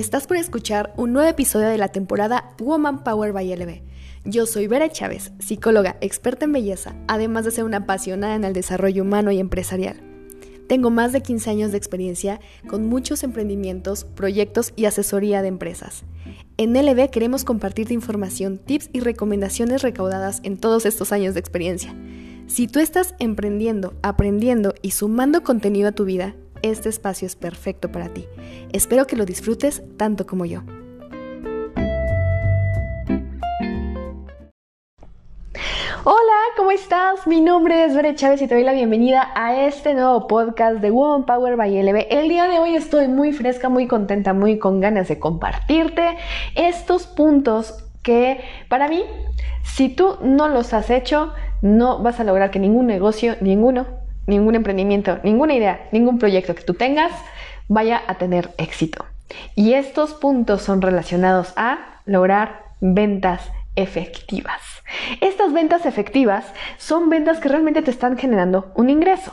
Estás por escuchar un nuevo episodio de la temporada Woman Power by LB. Yo soy Vera Chávez, psicóloga experta en belleza, además de ser una apasionada en el desarrollo humano y empresarial. Tengo más de 15 años de experiencia con muchos emprendimientos, proyectos y asesoría de empresas. En LB queremos compartirte información, tips y recomendaciones recaudadas en todos estos años de experiencia. Si tú estás emprendiendo, aprendiendo y sumando contenido a tu vida, este espacio es perfecto para ti. Espero que lo disfrutes tanto como yo. Hola, ¿cómo estás? Mi nombre es Bere Chávez y te doy la bienvenida a este nuevo podcast de Woman Power by LB. El día de hoy estoy muy fresca, muy contenta, muy con ganas de compartirte estos puntos que para mí, si tú no los has hecho, no vas a lograr que ningún negocio, ninguno, ningún emprendimiento, ninguna idea, ningún proyecto que tú tengas vaya a tener éxito. Y estos puntos son relacionados a lograr ventas efectivas. Estas ventas efectivas son ventas que realmente te están generando un ingreso.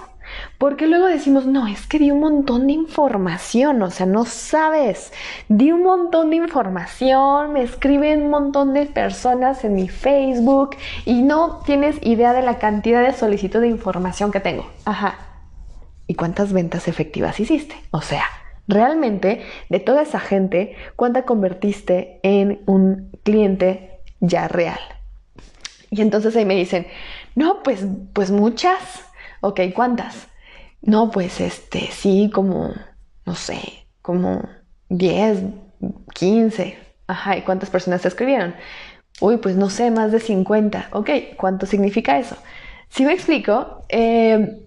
Porque luego decimos, no, es que di un montón de información, o sea, no sabes, di un montón de información, me escriben un montón de personas en mi Facebook y no tienes idea de la cantidad de solicitud de información que tengo. Ajá. ¿Y cuántas ventas efectivas hiciste? O sea, realmente de toda esa gente, ¿cuánta convertiste en un cliente ya real? Y entonces ahí me dicen, no, pues, pues muchas. Ok, ¿cuántas? No, pues este, sí, como, no sé, como 10, 15. Ajá, ¿y cuántas personas te escribieron? Uy, pues no sé, más de 50. Ok, ¿cuánto significa eso? Si me explico, eh,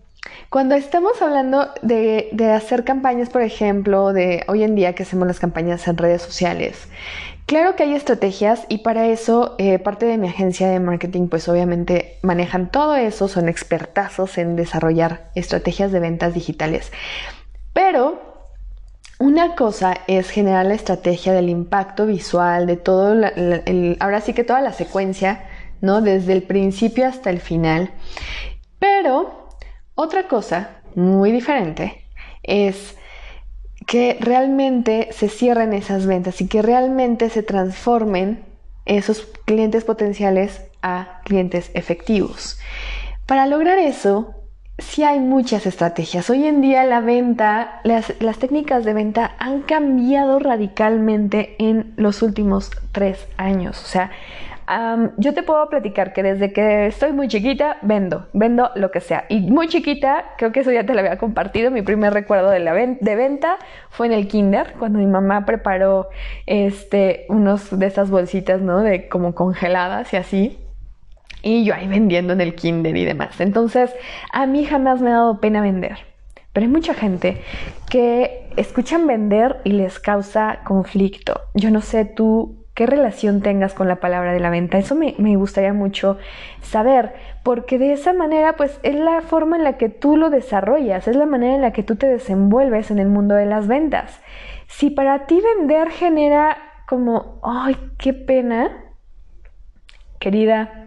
cuando estamos hablando de, de, hacer campañas, por ejemplo, de hoy en día que hacemos las campañas en redes sociales, claro que hay estrategias y para eso eh, parte de mi agencia de marketing pues obviamente manejan todo eso, son expertazos en desarrollar estrategias de ventas digitales. Pero una cosa es generar la estrategia del impacto visual, de todo, la, ahora sí que toda la secuencia, ¿no? Desde el principio hasta el final. Pero otra cosa muy diferente es que realmente se cierren esas ventas y que realmente se transformen esos clientes potenciales a clientes efectivos. Para lograr eso, sí hay muchas estrategias. Hoy en día la venta, las, las, técnicas de venta han cambiado radicalmente en los últimos tres años. O sea, Yo te puedo platicar que desde que estoy muy chiquita vendo, vendo lo que sea. Y muy chiquita, creo que eso ya te lo había compartido, mi primer recuerdo de venta fue en el kinder, cuando mi mamá preparó este, unos de esas bolsitas, ¿no? De como congeladas y así. Y yo ahí vendiendo en el kinder y demás. Entonces, a mí jamás me ha dado pena vender. Pero hay mucha gente que escuchan vender y les causa conflicto. Yo no sé tú qué relación tengas con la palabra de la venta. Eso me, gustaría mucho saber, porque de esa manera, pues es la forma en la que tú lo desarrollas, es la manera en la que tú te desenvuelves en el mundo de las ventas. Si para ti vender genera como, ay, qué pena, querida,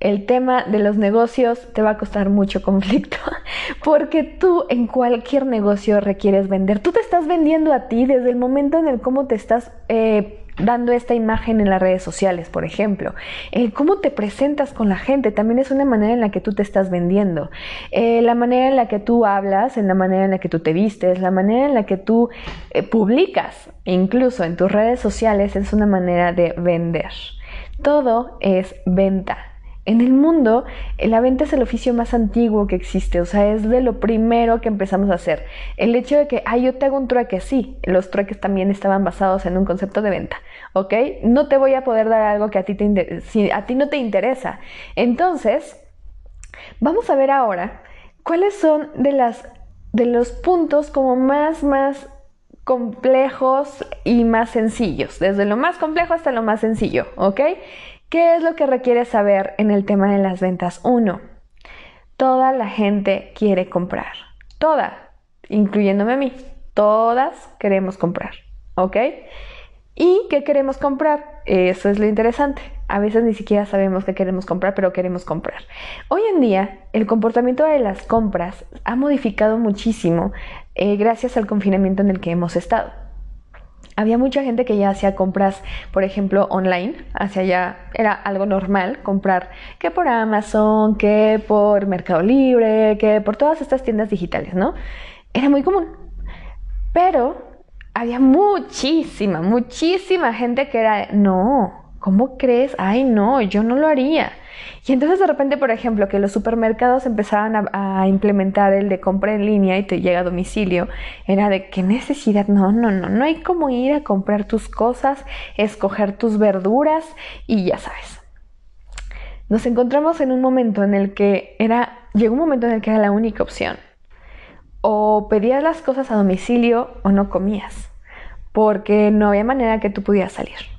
el tema de los negocios te va a costar mucho conflicto, porque tú en cualquier negocio requieres vender. Tú te estás vendiendo a ti desde el momento en el cómo te estás... Eh, dando esta imagen en las redes sociales, por ejemplo. El cómo te presentas con la gente también es una manera en la que tú te estás vendiendo. Eh, la manera en la que tú hablas, en la manera en la que tú te vistes, la manera en la que tú eh, publicas, incluso en tus redes sociales, es una manera de vender. Todo es venta. En el mundo, eh, la venta es el oficio más antiguo que existe, o sea, es de lo primero que empezamos a hacer. El hecho de que, ay, yo te hago un trueque, sí, los trueques también estaban basados en un concepto de venta, ¿ok? No te voy a poder dar algo que a ti, no te interesa. Entonces, vamos a ver ahora cuáles son de, de los puntos como más, más complejos y más sencillos, desde lo más complejo hasta lo más sencillo, ¿ok? ¿Qué es lo que requieres saber en el tema de las ventas? Uno, toda la gente quiere comprar. Toda, incluyéndome a mí. Todas queremos comprar. ¿Ok? ¿Y qué queremos comprar? Eso es lo interesante. A veces ni siquiera sabemos qué queremos comprar, pero queremos comprar. Hoy en día, el comportamiento de las compras ha modificado muchísimo eh, gracias al confinamiento en el que hemos estado. Había mucha gente que ya hacía compras, por ejemplo, online, hacia ya era algo normal comprar que por Amazon, que por Mercado Libre, que por todas estas tiendas digitales, ¿no? Era muy común. Pero había muchísima, muchísima gente que era, no, ¿cómo crees? Ay, no, yo no lo haría. Y entonces de repente, por ejemplo, que los supermercados empezaban a, implementar el de compra en línea y te llega a domicilio, era de qué necesidad, no, no, no, no hay como ir a comprar tus cosas, escoger tus verduras y ya sabes. Nos encontramos en un momento en el que era, llegó un momento en el que era la única opción. O pedías las cosas a domicilio o no comías, porque no había manera que tú pudieras salir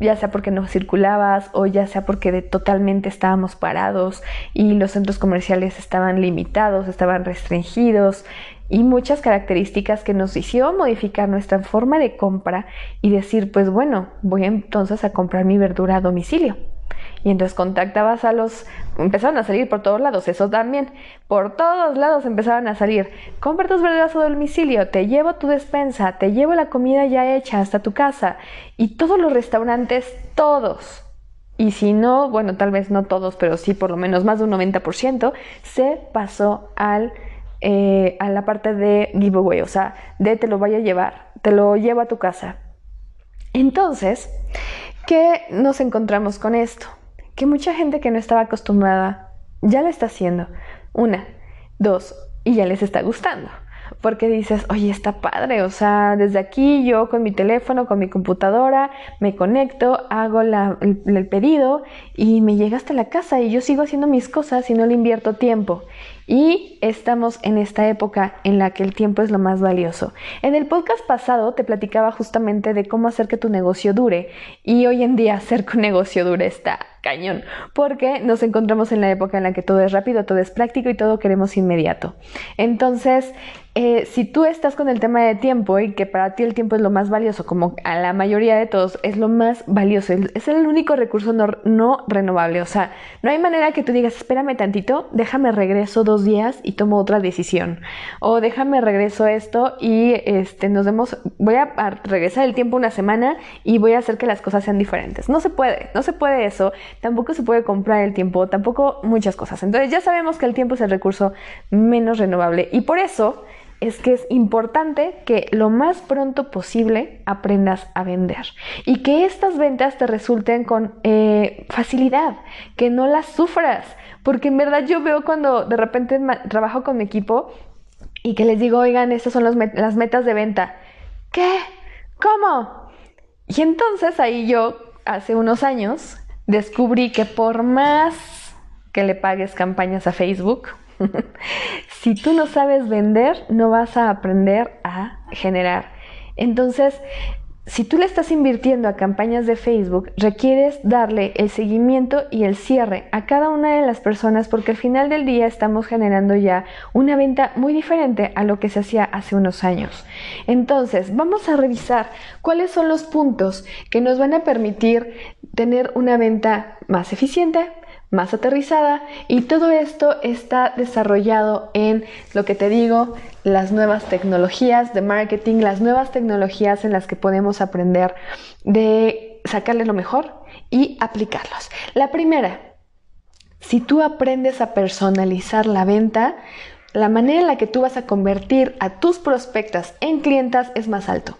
ya sea porque no circulabas o ya sea porque totalmente estábamos parados y los centros comerciales estaban limitados, estaban restringidos y muchas características que nos hicieron modificar nuestra forma de compra y decir, pues bueno, voy entonces a comprar mi verdura a domicilio. Y entonces contactabas a los... Empezaron a salir por todos lados, eso también. Por todos lados empezaban a salir. Compra tus verduras a domicilio, te llevo tu despensa, te llevo la comida ya hecha hasta tu casa. Y todos los restaurantes, todos, y si no, bueno, tal vez no todos, pero sí por lo menos más de un 90%, se pasó al, eh, a la parte de giveaway, o sea, de te lo voy a llevar, te lo llevo a tu casa. Entonces, ¿qué nos encontramos con esto? Que mucha gente que no estaba acostumbrada ya lo está haciendo. Una, dos, y ya les está gustando. Porque dices, oye, está padre, o sea, desde aquí yo con mi teléfono, con mi computadora, me conecto, hago el, el pedido y me llega hasta la casa y yo sigo haciendo mis cosas y no le invierto tiempo. Y estamos en esta época en la que el tiempo es lo más valioso. En el podcast pasado te platicaba justamente de cómo hacer que tu negocio dure y hoy en día hacer que un negocio dure está cañón, porque nos encontramos en la época en la que todo es rápido, todo es práctico y todo queremos inmediato. Entonces, eh, si tú estás con el tema de tiempo y que para ti el tiempo es lo más valioso, como a la mayoría de todos es lo más valioso, es el único recurso no, renovable, o sea, no hay manera que tú digas, espérame tantito, déjame regreso dos días y tomo otra decisión, o déjame regreso esto y este, nos vemos, voy a, a regresar el tiempo una semana y voy a hacer que las cosas sean diferentes. No se puede, no se puede eso, tampoco se puede comprar el tiempo, tampoco muchas cosas. Entonces ya sabemos que el tiempo es el recurso menos renovable y por eso es que es importante que lo más pronto posible aprendas a vender y que estas ventas te resulten con eh, facilidad, que no las sufras, porque en verdad yo veo cuando de repente trabajo con mi equipo y que les digo, oigan, estas son las metas de venta. ¿Qué? ¿Cómo? Y entonces ahí yo, hace unos años, descubrí que por más que le pagues campañas a Facebook, si tú no sabes vender, no vas a aprender a generar. Entonces, si tú le estás invirtiendo a campañas de Facebook, requieres darle el seguimiento y el cierre a cada una de las personas porque al final del día estamos generando ya una venta muy diferente a lo que se hacía hace unos años. Entonces, vamos a revisar cuáles son los puntos que nos van a permitir tener una venta más eficiente, más aterrizada y todo esto está desarrollado en lo que te digo, las nuevas tecnologías de marketing, las nuevas tecnologías en las que podemos aprender de sacarle lo mejor y aplicarlos. La primera, si tú aprendes a personalizar la venta, la manera en la que tú vas a convertir a tus prospectas en clientas es más alto.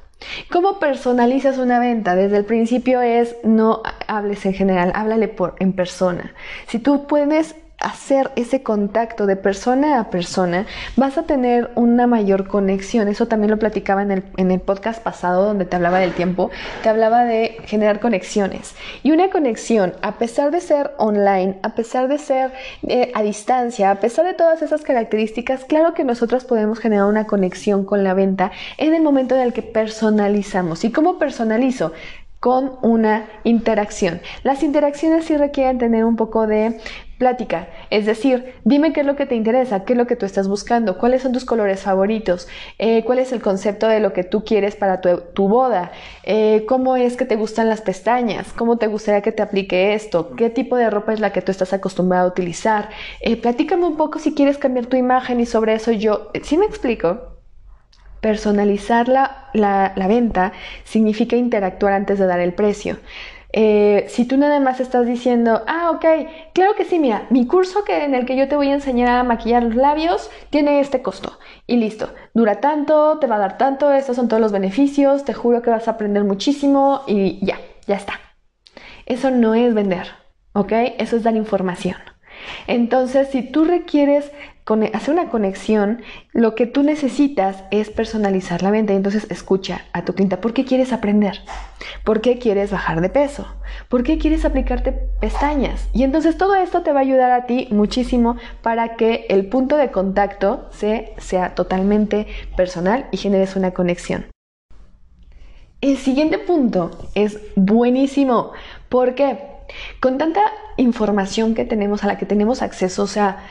¿Cómo personalizas una venta? Desde el principio es no hables en general, háblale por, en persona. Si tú puedes hacer ese contacto de persona a persona, vas a tener una mayor conexión. Eso también lo platicaba en el, podcast pasado donde te hablaba del tiempo, te hablaba de generar conexiones. Y una conexión, a pesar de ser online, a pesar de ser eh, a distancia, a pesar de todas esas características, claro que nosotros podemos generar una conexión con la venta en el momento en el que personalizamos. ¿Y cómo personalizo? con una interacción. Las interacciones sí requieren tener un poco de plática, es decir, dime qué es lo que te interesa, qué es lo que tú estás buscando, cuáles son tus colores favoritos, eh, cuál es el concepto de lo que tú quieres para tu, boda, eh, cómo es que te gustan las pestañas, cómo te gustaría que te aplique esto, qué tipo de ropa es la que tú estás acostumbrado a utilizar. Eh, platícame un poco si quieres cambiar tu imagen y sobre eso yo, ¿sí me explico? Personalizar la, la, venta significa interactuar antes de dar el precio. Eh, si tú nada más estás diciendo, ah, ok, claro que sí, mira, mi curso que, en el que yo te voy a enseñar a maquillar los labios tiene este costo. Y listo, dura tanto, te va a dar tanto, estos son todos los beneficios, te juro que vas a aprender muchísimo y ya, ya está. Eso no es vender, ¿ok? Eso es dar información. Entonces, si tú requieres hacer una conexión, lo que tú necesitas es personalizar la venta. Entonces, escucha a tu cliente. ¿Por qué quieres aprender? ¿Por qué quieres bajar de peso? ¿Por qué quieres aplicarte pestañas? Y entonces todo esto te va a ayudar a ti muchísimo para que el punto de contacto sea totalmente personal y generes una conexión. El siguiente punto es buenísimo. ¿Por qué? Con tanta información que tenemos, a la que tenemos acceso, o sea,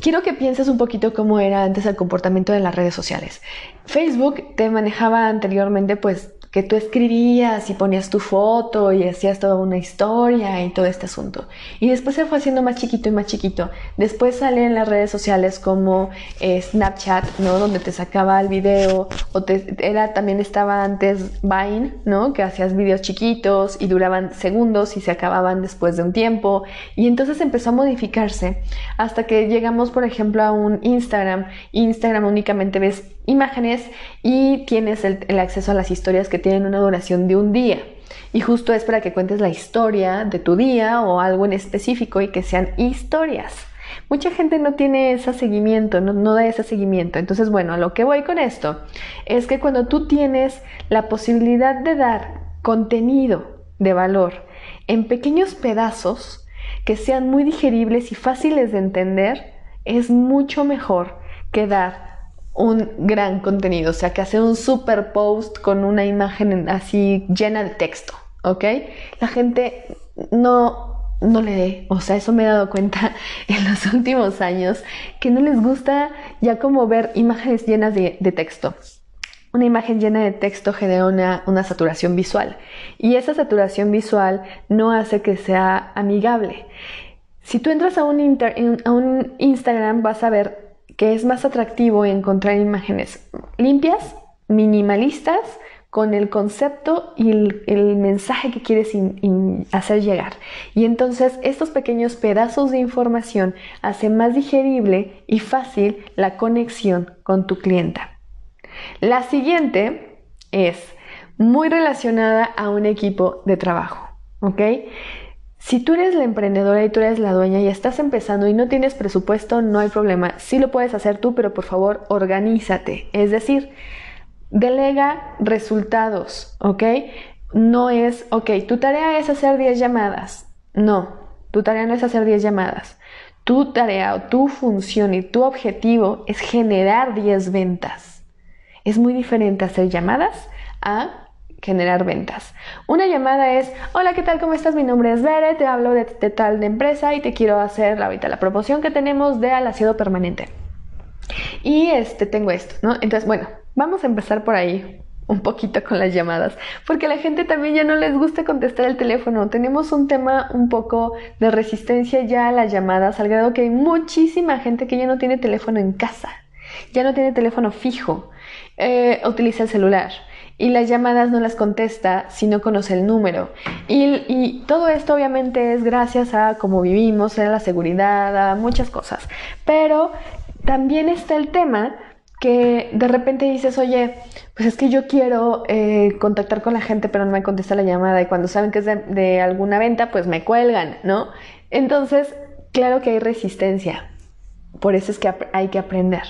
quiero que pienses un poquito cómo era antes el comportamiento de las redes sociales. Facebook te manejaba anteriormente pues que tú escribías y ponías tu foto y hacías toda una historia y todo este asunto. Y después se fue haciendo más chiquito y más chiquito. Después salen las redes sociales como eh, Snapchat, ¿no? Donde te sacaba el video, o te, era, también estaba antes Vine, ¿no? Que hacías videos chiquitos y duraban segundos y se acababan después de un tiempo. Y entonces empezó a modificarse hasta que llegamos, por ejemplo, a un Instagram. Instagram únicamente ves imágenes y tienes el, acceso a las historias que tienen una duración de un día. Y justo es para que cuentes la historia de tu día o algo en específico y que sean historias. Mucha gente no tiene ese seguimiento, no, no, da ese seguimiento. Entonces, bueno, a lo que voy con esto es que cuando tú tienes la posibilidad de dar contenido de valor en pequeños pedazos que sean muy digeribles y fáciles de entender, es mucho mejor que dar un gran contenido, o sea, que hacer un super post con una imagen así llena de texto, ¿ok? La gente no, no lee, o sea, eso me he dado cuenta en los últimos años, que no les gusta ya como ver imágenes llenas de, texto. Una imagen llena de texto genera una, una, saturación visual y esa saturación visual no hace que sea amigable. Si tú entras a un, a un Instagram vas a ver que es más atractivo encontrar imágenes limpias, minimalistas, con el concepto y el, mensaje que quieres hacer llegar. Y entonces estos pequeños pedazos de información hacen más digerible y fácil la conexión con tu clienta. La siguiente es muy relacionada a un equipo de trabajo, ¿ok? Si tú eres la emprendedora y tú eres la dueña y estás empezando y no tienes presupuesto, no hay problema. Sí lo puedes hacer tú, pero por favor, organízate. Es decir, delega resultados, ¿ok? No es, ok, tu tarea es hacer 10 llamadas. No, tu tarea no es hacer 10 llamadas. Tu tarea o tu función y tu objetivo es generar 10 ventas. Es muy diferente hacer llamadas a generar ventas. Una llamada es, hola, ¿qué tal? ¿Cómo estás? Mi nombre es Bere, te hablo de, tal de empresa y te quiero hacer ahorita la promoción que tenemos de alaciado permanente. Y este, tengo esto, ¿no? Entonces, bueno, vamos a empezar por ahí un poquito con las llamadas, porque la gente también ya no les gusta contestar el teléfono. Tenemos un tema un poco de resistencia ya a las llamadas, al grado que hay muchísima gente que ya no tiene teléfono en casa, ya no tiene teléfono fijo, eh, utiliza el celular y las llamadas no las contesta si no conoce el número. Y, todo esto obviamente es gracias a cómo vivimos, a la seguridad, a muchas cosas. Pero también está el tema que de repente dices, oye, pues es que yo quiero eh, contactar con la gente, pero no me contesta la llamada y cuando saben que es de, de alguna venta, pues me cuelgan, ¿no? Entonces, claro que hay resistencia. Por eso es que hay que aprender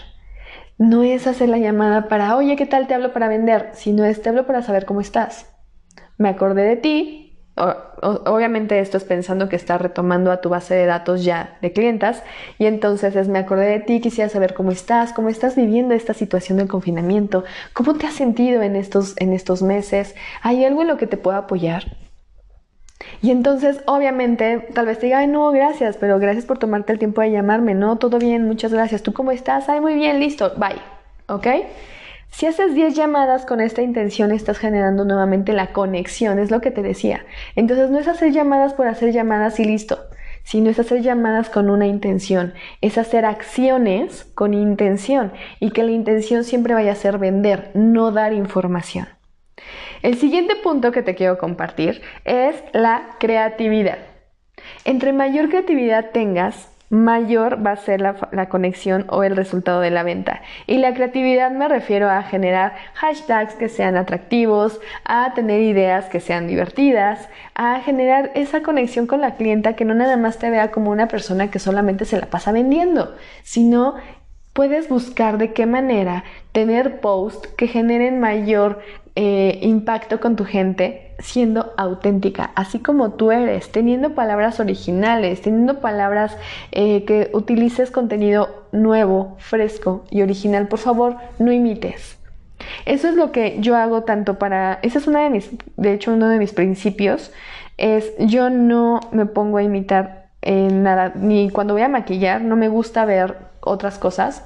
no es hacer la llamada para, oye, ¿qué tal te hablo para vender? Sino es te hablo para saber cómo estás. Me acordé de ti. obviamente esto es pensando que estás retomando a tu base de datos ya de clientas y entonces es me acordé de ti, quisiera saber cómo estás, cómo estás viviendo esta situación del confinamiento, cómo te has sentido en estos, en estos meses, ¿hay algo en lo que te pueda apoyar? Y entonces, obviamente, tal vez te diga, ay, no, gracias, pero gracias por tomarte el tiempo de llamarme, no, todo bien, muchas gracias. ¿Tú cómo estás? Ay, muy bien, listo, bye. ¿Ok? Si haces 10 llamadas con esta intención, estás generando nuevamente la conexión, es lo que te decía. Entonces, no es hacer llamadas por hacer llamadas y listo, sino es hacer llamadas con una intención, es hacer acciones con intención y que la intención siempre vaya a ser vender, no dar información. El siguiente punto que te quiero compartir es la creatividad. Entre mayor creatividad tengas, mayor va a ser la, conexión o el resultado de la venta. Y la creatividad me refiero a generar hashtags que sean atractivos, a tener ideas que sean divertidas, a generar esa conexión con la clienta que no nada más te vea como una persona que solamente se la pasa vendiendo, sino puedes buscar de qué manera tener posts que generen mayor eh, impacto con tu gente siendo auténtica, así como tú eres, teniendo palabras originales, teniendo palabras eh, que utilices contenido nuevo, fresco y original. Por favor, no imites. Eso es lo que yo hago tanto para, esa es una de mis, de hecho uno de mis principios, es yo no me pongo a imitar nada, ni cuando voy a maquillar, no me gusta ver otras cosas,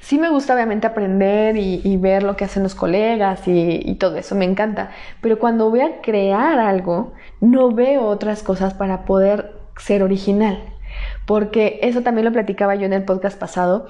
Sí me gusta obviamente aprender y, ver lo que hacen los colegas y, y, todo eso, me encanta, pero cuando voy a crear algo, no veo otras cosas para poder ser original, porque eso también lo platicaba yo en el podcast pasado,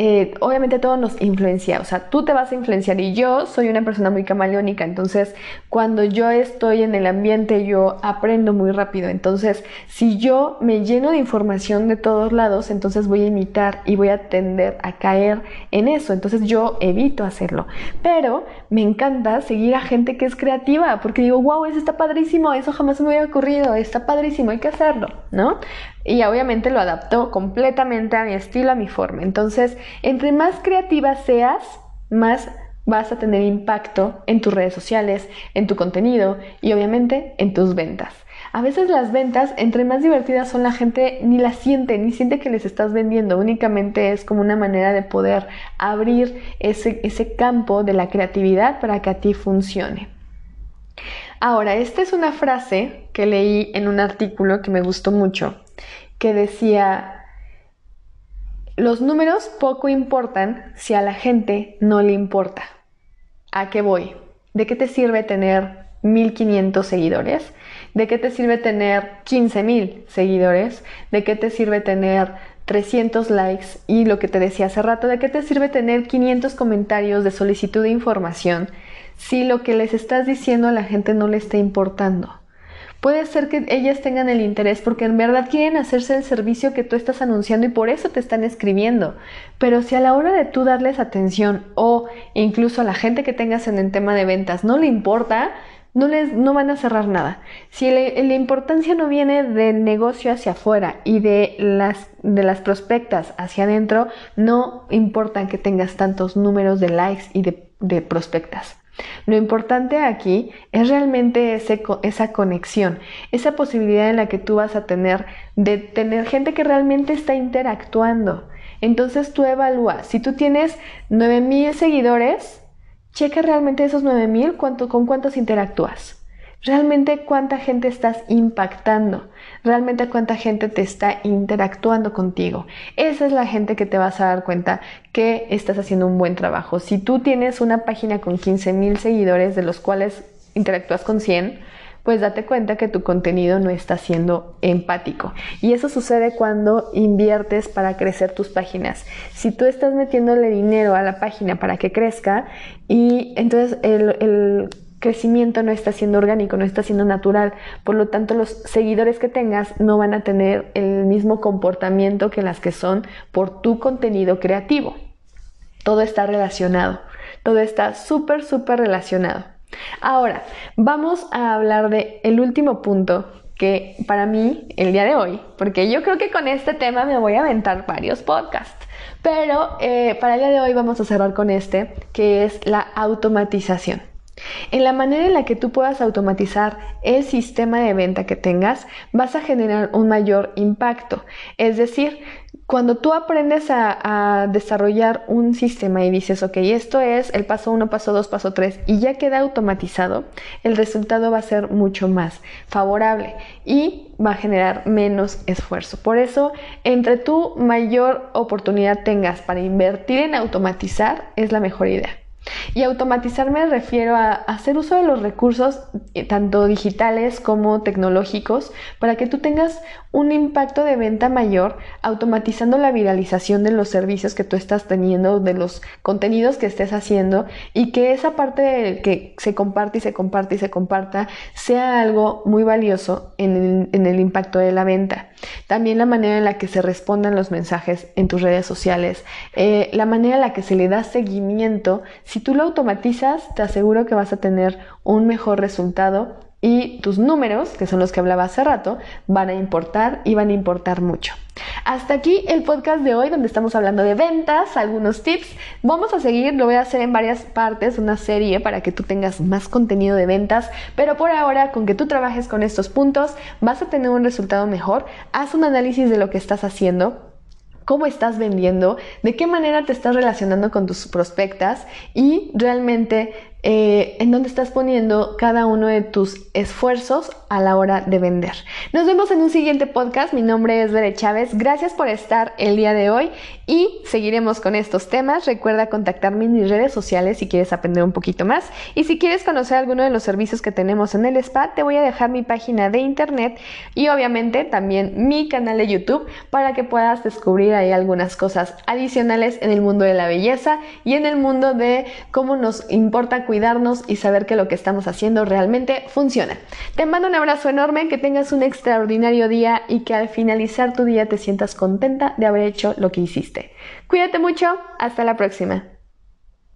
eh, obviamente todo nos influencia, o sea, tú te vas a influenciar y yo soy una persona muy camaleónica, entonces cuando yo estoy en el ambiente yo aprendo muy rápido, entonces si yo me lleno de información de todos lados, entonces voy a imitar y voy a tender a caer en eso, entonces yo evito hacerlo, pero me encanta seguir a gente que es creativa, porque digo, wow, eso está padrísimo, eso jamás me hubiera ocurrido, está padrísimo, hay que hacerlo, ¿no? Y obviamente lo adaptó completamente a mi estilo, a mi forma. Entonces, entre más creativa seas, más vas a tener impacto en tus redes sociales, en tu contenido y obviamente en tus ventas. A veces las ventas, entre más divertidas son, la gente ni las siente, ni siente que les estás vendiendo, únicamente es como una manera de poder abrir ese, ese campo de la creatividad para que a ti funcione. Ahora, esta es una frase que leí en un artículo que me gustó mucho que decía, los números poco importan si a la gente no le importa. ¿A qué voy? ¿De qué te sirve tener 1500 seguidores? ¿De qué te sirve tener 15000 seguidores? ¿De qué te sirve tener 300 likes? Y lo que te decía hace rato, ¿de qué te sirve tener 500 comentarios de solicitud de información si lo que les estás diciendo a la gente no le está importando? Puede ser que ellas tengan el interés porque en verdad quieren hacerse el servicio que tú estás anunciando y por eso te están escribiendo. Pero si a la hora de tú darles atención o incluso a la gente que tengas en el tema de ventas no le importa, no, les, no van a cerrar nada. Si la importancia no viene del negocio hacia afuera y de las, de las prospectas hacia adentro, no importa que tengas tantos números de likes y de, de prospectas. Lo importante aquí es realmente esa conexión, esa posibilidad en la que tú vas a tener de tener gente que realmente está interactuando. Entonces tú evalúas, si tú tienes 9000 seguidores, checa realmente esos 9000 con cuántos interactúas realmente cuánta gente estás impactando, realmente cuánta gente te está interactuando contigo. Esa es la gente que te vas a dar cuenta que estás haciendo un buen trabajo. Si tú tienes una página con 15 mil seguidores, de los cuales interactúas con 100, pues date cuenta que tu contenido no está siendo empático. Y eso sucede cuando inviertes para crecer tus páginas. Si tú estás metiéndole dinero a la página para que crezca y entonces el, el crecimiento no está siendo orgánico, no está siendo natural. Por lo tanto, los seguidores que tengas no van a tener el mismo comportamiento que las que son por tu contenido creativo. Todo está relacionado. Todo está súper, súper relacionado. Ahora, vamos a hablar de el último punto que para mí el día de hoy, porque yo creo que con este tema me voy a aventar varios podcasts, pero eh, para el día de hoy vamos a cerrar con este, que es la automatización. En la manera en la que tú puedas automatizar el sistema de venta que tengas, vas a generar un mayor impacto. Es decir, cuando tú aprendes a, desarrollar un sistema y dices, ok, esto es el paso 1, paso 2, paso 3 y ya queda automatizado, el resultado va a ser mucho más favorable y va a generar menos esfuerzo. Por eso, entre tu mayor oportunidad tengas para invertir en automatizar, es la mejor idea. Y automatizar me refiero a hacer uso de los recursos eh, tanto digitales como tecnológicos para que tú tengas un impacto de venta mayor automatizando la viralización de los servicios que tú estás teniendo, de los contenidos que estés haciendo y que esa parte que se comparte y se comparte y se comparta sea algo muy valioso en el, impacto de la venta. También la manera en la que se respondan los mensajes en tus redes sociales, eh, la manera en la que se le da seguimiento. Tú lo automatizas, te aseguro que vas a tener un mejor resultado y tus números, que son los que hablaba hace rato, van a importar y van a importar mucho. Hasta aquí el podcast de hoy donde estamos hablando de ventas, algunos tips. Vamos a seguir, lo voy a hacer en varias partes, una serie para que tú tengas más contenido de ventas, pero por ahora con que tú trabajes con estos puntos vas a tener un resultado mejor. Haz un análisis de lo que estás haciendo, cómo estás vendiendo, de qué manera te estás relacionando con tus prospectas y realmente eh, en dónde estás poniendo cada uno de tus esfuerzos a la hora de vender. Nos vemos en un siguiente podcast. Mi nombre es Bere Chávez. Gracias por estar el día de hoy y seguiremos con estos temas. Recuerda contactarme en mis redes sociales si quieres aprender un poquito más. Y si quieres conocer alguno de los servicios que tenemos en el spa, te voy a dejar mi página de internet y obviamente también mi canal de YouTube para que puedas descubrir ahí algunas cosas adicionales en el mundo de la belleza y en el mundo de cómo nos importa cuidarnos y saber que lo que estamos haciendo realmente funciona. Te mando un abrazo enorme, que tengas un extraordinario día y que al finalizar tu día te sientas contenta de haber hecho lo que hiciste. Cuídate mucho, hasta la próxima.